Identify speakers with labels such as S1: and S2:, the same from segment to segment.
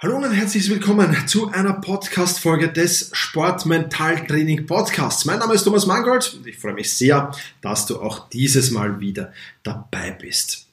S1: Hallo und herzlich willkommen zu einer Podcast-Folge des Sportmentaltraining Podcasts. Mein Name ist Thomas Mangold und ich freue mich sehr, dass du auch dieses Mal wieder dabei bist.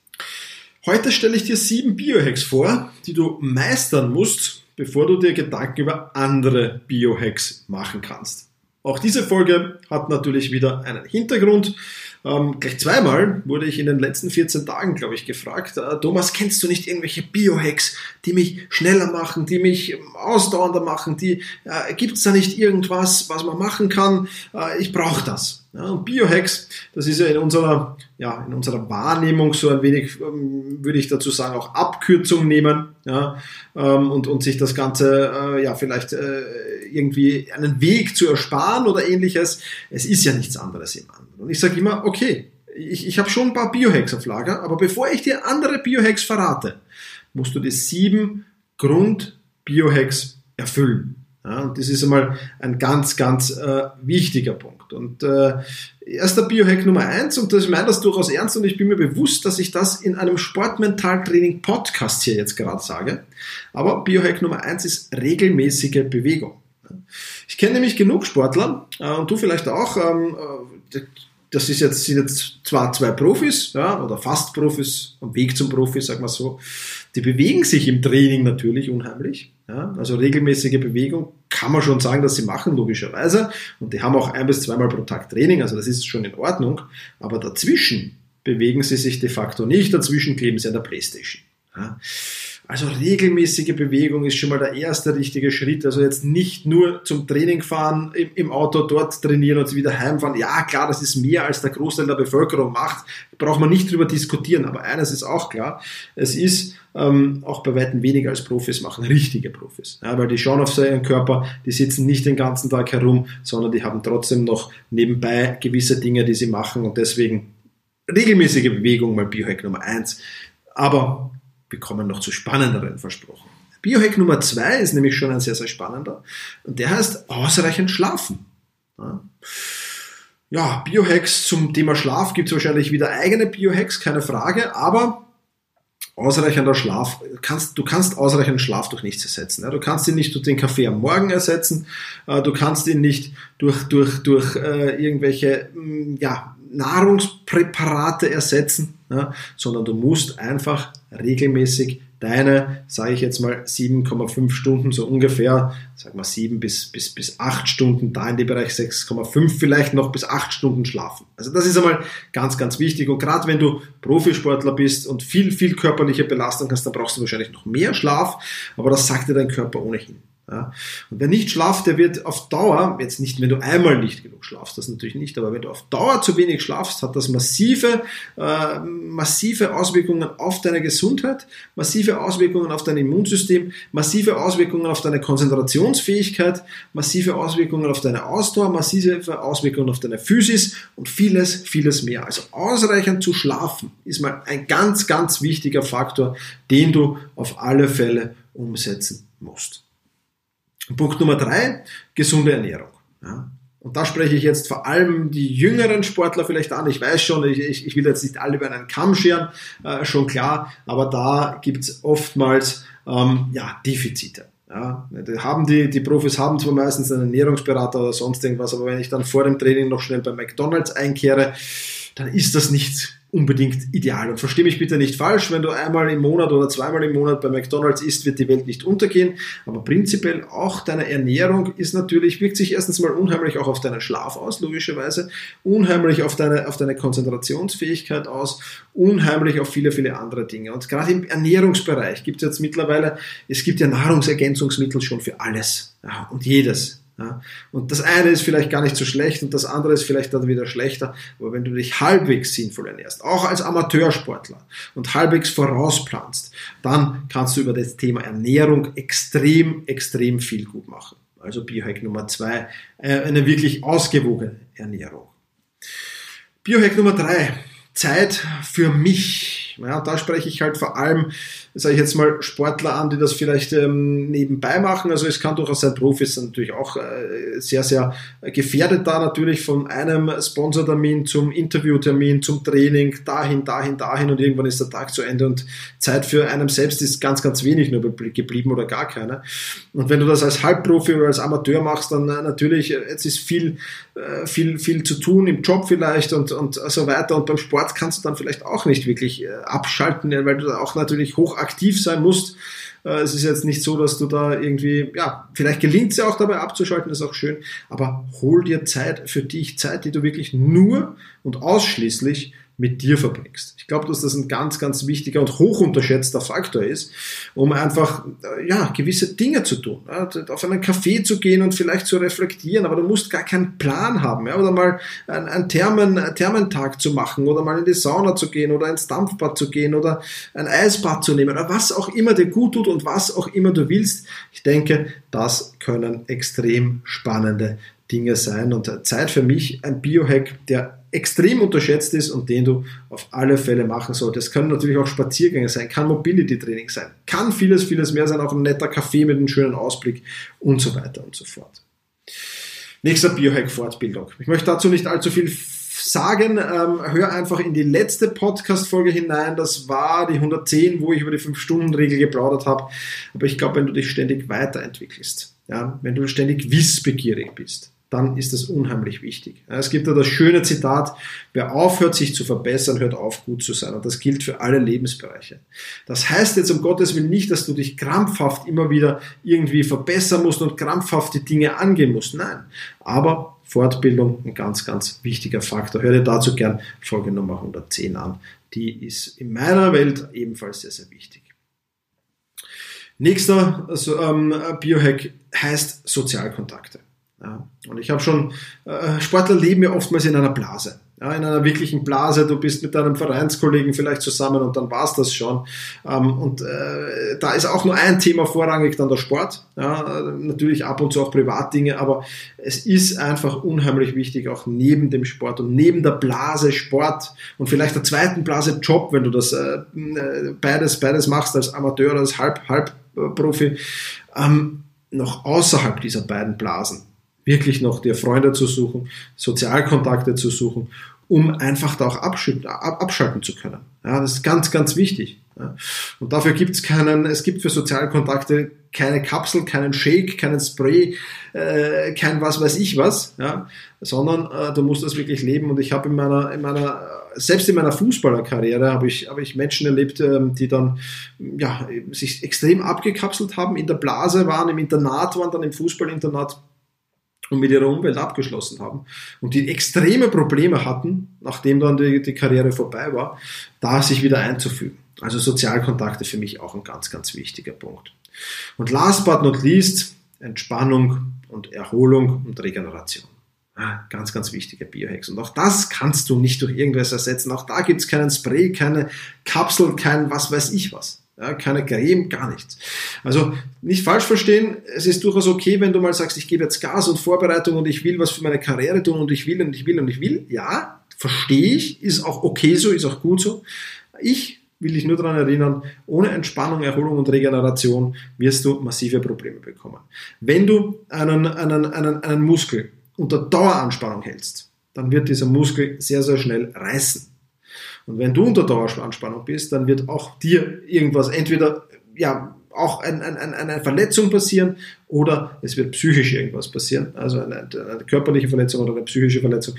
S1: Heute stelle ich dir sieben Biohacks vor, die du meistern musst, bevor du dir Gedanken über andere Biohacks machen kannst. Auch diese Folge hat natürlich wieder einen Hintergrund. Ähm, gleich zweimal wurde ich in den letzten 14 Tagen, glaube ich, gefragt, äh, Thomas, kennst du nicht irgendwelche Biohacks, die mich schneller machen, die mich ausdauernder machen, die äh, gibt es da nicht irgendwas, was man machen kann? Äh, ich brauche das. Ja, und Biohacks, das ist ja in unserer, ja, in unserer Wahrnehmung so ein wenig, ähm, würde ich dazu sagen, auch Abkürzung nehmen ja, ähm, und, und sich das Ganze äh, ja vielleicht äh, irgendwie einen Weg zu ersparen oder ähnliches. Es ist ja nichts anderes im anderen. Und ich sage immer, okay, ich, ich habe schon ein paar Biohacks auf Lager, aber bevor ich dir andere Biohacks verrate, musst du die sieben Grund-Biohacks erfüllen. Ja, und das ist einmal ein ganz, ganz äh, wichtiger Punkt. Und äh, erster Biohack Nummer eins, und das, ich meine das durchaus ernst und ich bin mir bewusst, dass ich das in einem Sportmentaltraining Podcast hier jetzt gerade sage. Aber Biohack Nummer eins ist regelmäßige Bewegung. Ich kenne nämlich genug Sportler, äh, und du vielleicht auch, ähm, äh, das ist jetzt, sind jetzt zwar zwei Profis, ja, oder fast Profis, am Weg zum Profi, sagen wir so, die bewegen sich im Training natürlich unheimlich. Ja, also regelmäßige Bewegung kann man schon sagen, dass sie machen, logischerweise. Und die haben auch ein bis zweimal pro Tag Training, also das ist schon in Ordnung. Aber dazwischen bewegen sie sich de facto nicht, dazwischen kleben sie an der Playstation. Ja. Also regelmäßige Bewegung ist schon mal der erste richtige Schritt. Also jetzt nicht nur zum Training fahren, im, Auto dort trainieren und wieder heimfahren. Ja, klar, das ist mehr als der Großteil der Bevölkerung macht. Braucht man nicht drüber diskutieren. Aber eines ist auch klar. Es ist ähm, auch bei weitem weniger als Profis machen, richtige Profis. Ja, weil die schauen auf ihren Körper, die sitzen nicht den ganzen Tag herum, sondern die haben trotzdem noch nebenbei gewisse Dinge, die sie machen und deswegen regelmäßige Bewegung mal Biohack Nummer eins. Aber wir kommen noch zu spannenderen versprochen. Biohack Nummer zwei ist nämlich schon ein sehr, sehr spannender. Und der heißt ausreichend schlafen. Ja. ja, Biohacks zum Thema Schlaf gibt es wahrscheinlich wieder eigene Biohacks, keine Frage, aber ausreichender Schlaf, kannst, du kannst ausreichenden Schlaf durch nichts ersetzen. Du kannst ihn nicht durch den Kaffee am Morgen ersetzen, äh, du kannst ihn nicht durch, durch, durch äh, irgendwelche mm, ja, Nahrungspräparate ersetzen, ja, sondern du musst einfach regelmäßig deine, sage ich jetzt mal, 7,5 Stunden, so ungefähr, sag mal 7 bis, bis, bis 8 Stunden, da in dem Bereich 6,5 vielleicht noch bis 8 Stunden schlafen. Also das ist einmal ganz, ganz wichtig. Und gerade wenn du Profisportler bist und viel, viel körperliche Belastung hast, dann brauchst du wahrscheinlich noch mehr Schlaf, aber das sagt dir dein Körper ohnehin. Ja. Und wer nicht schlaft, der wird auf Dauer, jetzt nicht, wenn du einmal nicht genug schlafst, das natürlich nicht, aber wenn du auf Dauer zu wenig schlafst, hat das massive, äh, massive Auswirkungen auf deine Gesundheit, massive Auswirkungen auf dein Immunsystem, massive Auswirkungen auf deine Konzentrationsfähigkeit, massive Auswirkungen auf deine Ausdauer, massive Auswirkungen auf deine Physis und vieles, vieles mehr. Also ausreichend zu schlafen ist mal ein ganz, ganz wichtiger Faktor, den du auf alle Fälle umsetzen musst. Punkt Nummer drei, gesunde Ernährung. Ja. Und da spreche ich jetzt vor allem die jüngeren Sportler vielleicht an. Ich weiß schon, ich, ich, ich will jetzt nicht alle über einen Kamm scheren, äh, schon klar, aber da gibt es oftmals ähm, ja, Defizite. Ja, die haben die, die Profis haben zwar meistens einen Ernährungsberater oder sonst irgendwas, aber wenn ich dann vor dem Training noch schnell bei McDonalds einkehre, dann ist das nicht unbedingt ideal. Und verstehe mich bitte nicht falsch, wenn du einmal im Monat oder zweimal im Monat bei McDonalds isst, wird die Welt nicht untergehen. Aber prinzipiell auch deine Ernährung ist natürlich, wirkt sich erstens mal unheimlich auch auf deinen Schlaf aus, logischerweise, unheimlich auf deine, auf deine Konzentrationsfähigkeit aus, unheimlich auf viele, viele andere Dinge. Und gerade im Ernährungsbereich gibt es jetzt mittlerweile, es gibt ja Nahrungsergänzungsmittel schon für alles ja, und jedes. Ja, und das eine ist vielleicht gar nicht so schlecht und das andere ist vielleicht dann wieder schlechter. Aber wenn du dich halbwegs sinnvoll ernährst, auch als Amateursportler und halbwegs vorausplanst, dann kannst du über das Thema Ernährung extrem, extrem viel gut machen. Also Biohack Nummer zwei, äh, eine wirklich ausgewogene Ernährung. Biohack Nummer drei, Zeit für mich. Ja, da spreche ich halt vor allem sage ich jetzt mal, Sportler an, die das vielleicht ähm, nebenbei machen. Also es kann durchaus sein, Profis sind natürlich auch äh, sehr, sehr gefährdet da natürlich von einem Sponsortermin zum Interviewtermin, zum Training, dahin, dahin, dahin und irgendwann ist der Tag zu Ende und Zeit für einen selbst ist ganz, ganz wenig nur geblieben oder gar keine. Und wenn du das als Halbprofi oder als Amateur machst, dann äh, natürlich, äh, jetzt ist viel, äh, viel, viel zu tun im Job vielleicht und, und so weiter und beim Sport kannst du dann vielleicht auch nicht wirklich äh, abschalten, weil du da auch natürlich hoch aktiv sein musst. Äh, es ist jetzt nicht so, dass du da irgendwie, ja, vielleicht gelingt es ja auch dabei abzuschalten, ist auch schön, aber hol dir Zeit für dich, Zeit, die du wirklich nur und ausschließlich mit dir verbringst. Ich glaube, dass das ein ganz, ganz wichtiger und hoch unterschätzter Faktor ist, um einfach äh, ja, gewisse Dinge zu tun. Ja, auf einen Café zu gehen und vielleicht zu reflektieren, aber du musst gar keinen Plan haben. Ja, oder mal einen, einen Thermen, Thermentag zu machen oder mal in die Sauna zu gehen oder ins Dampfbad zu gehen oder ein Eisbad zu nehmen oder was auch immer dir gut tut und was auch immer du willst. Ich denke, das können extrem spannende Dinge sein und Zeit für mich ein Biohack, der extrem unterschätzt ist und den du auf alle Fälle machen solltest. Es können natürlich auch Spaziergänge sein, kann Mobility-Training sein, kann vieles, vieles mehr sein, auch ein netter Kaffee mit einem schönen Ausblick und so weiter und so fort. Nächster Biohack-Fortbildung. Ich möchte dazu nicht allzu viel sagen, ähm, hör einfach in die letzte Podcast-Folge hinein. Das war die 110, wo ich über die 5-Stunden-Regel geplaudert habe. Aber ich glaube, wenn du dich ständig weiterentwickelst, ja, wenn du ständig wissbegierig bist, dann ist das unheimlich wichtig. Es gibt da das schöne Zitat, wer aufhört, sich zu verbessern, hört auf, gut zu sein. Und das gilt für alle Lebensbereiche. Das heißt jetzt um Gottes Willen nicht, dass du dich krampfhaft immer wieder irgendwie verbessern musst und krampfhaft die Dinge angehen musst. Nein. Aber Fortbildung ein ganz, ganz wichtiger Faktor. Hör dir dazu gern Folge Nummer 110 an. Die ist in meiner Welt ebenfalls sehr, sehr wichtig. Nächster also, ähm, Biohack heißt Sozialkontakte. Ja. Und ich habe schon, äh, Sportler leben ja oftmals in einer Blase. Ja, in einer wirklichen Blase, du bist mit deinem Vereinskollegen vielleicht zusammen und dann war's das schon. Ähm, und äh, da ist auch nur ein Thema vorrangig, dann der Sport. Ja, natürlich ab und zu auch Privatdinge, aber es ist einfach unheimlich wichtig, auch neben dem Sport und neben der Blase Sport und vielleicht der zweiten Blase Job, wenn du das äh, beides, beides machst als Amateur als Halb, Halbprofi, ähm, noch außerhalb dieser beiden Blasen wirklich noch dir Freunde zu suchen, Sozialkontakte zu suchen, um einfach da auch abschalten zu können. Ja, das ist ganz, ganz wichtig. Ja. Und dafür gibt es keinen, es gibt für Sozialkontakte keine Kapsel, keinen Shake, keinen Spray, äh, kein was weiß ich was, ja, sondern äh, du musst das wirklich leben. Und ich habe in meiner, in meiner, selbst in meiner Fußballerkarriere habe ich, habe ich Menschen erlebt, ähm, die dann ja, sich extrem abgekapselt haben, in der Blase waren, im Internat waren, dann im Fußballinternat und mit ihrer Umwelt abgeschlossen haben und die extreme Probleme hatten, nachdem dann die, die Karriere vorbei war, da sich wieder einzufügen. Also Sozialkontakte für mich auch ein ganz, ganz wichtiger Punkt. Und last but not least, Entspannung und Erholung und Regeneration. Ganz, ganz wichtige Biohacks. Und auch das kannst du nicht durch irgendwas ersetzen. Auch da gibt es keinen Spray, keine Kapsel, kein was weiß ich was. Ja, keine Creme, gar nichts. Also nicht falsch verstehen, es ist durchaus okay, wenn du mal sagst, ich gebe jetzt Gas und Vorbereitung und ich will was für meine Karriere tun und ich will und ich will und ich will. Ja, verstehe ich, ist auch okay so, ist auch gut so. Ich will dich nur daran erinnern, ohne Entspannung, Erholung und Regeneration wirst du massive Probleme bekommen. Wenn du einen, einen, einen, einen Muskel unter Daueranspannung hältst, dann wird dieser Muskel sehr, sehr schnell reißen. Und wenn du unter Daueranspannung bist, dann wird auch dir irgendwas entweder ja auch ein, ein, eine Verletzung passieren oder es wird psychisch irgendwas passieren, also eine, eine körperliche Verletzung oder eine psychische Verletzung.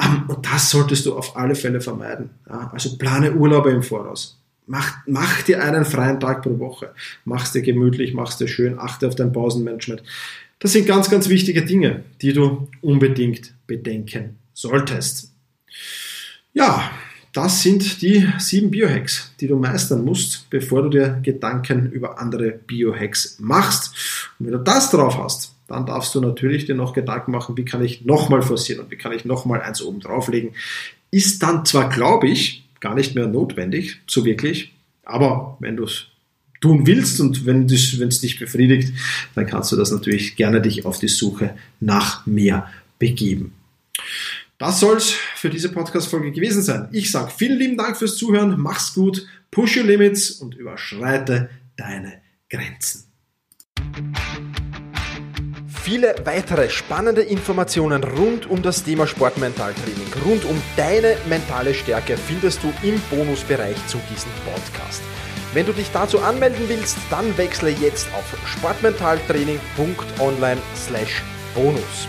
S1: Ähm, und das solltest du auf alle Fälle vermeiden. Also plane Urlaube im Voraus. Mach, mach dir einen freien Tag pro Woche. Mach's dir gemütlich, mach's dir schön, achte auf dein Pausenmanagement. Das sind ganz, ganz wichtige Dinge, die du unbedingt bedenken solltest. Ja, das sind die sieben Biohacks, die du meistern musst, bevor du dir Gedanken über andere Biohacks machst. Und wenn du das drauf hast, dann darfst du natürlich dir noch Gedanken machen, wie kann ich nochmal forcieren und wie kann ich nochmal eins oben drauflegen. Ist dann zwar, glaube ich, gar nicht mehr notwendig, so wirklich, aber wenn du es tun willst und wenn es dich befriedigt, dann kannst du das natürlich gerne dich auf die Suche nach mehr begeben. Das soll's für diese Podcast-Folge gewesen sein. Ich sage vielen lieben Dank fürs Zuhören, mach's gut, push your limits und überschreite deine Grenzen.
S2: Viele weitere spannende Informationen rund um das Thema Sportmentaltraining, rund um deine mentale Stärke findest du im Bonusbereich zu diesem Podcast. Wenn du dich dazu anmelden willst, dann wechsle jetzt auf sportmentaltraining.online/bonus.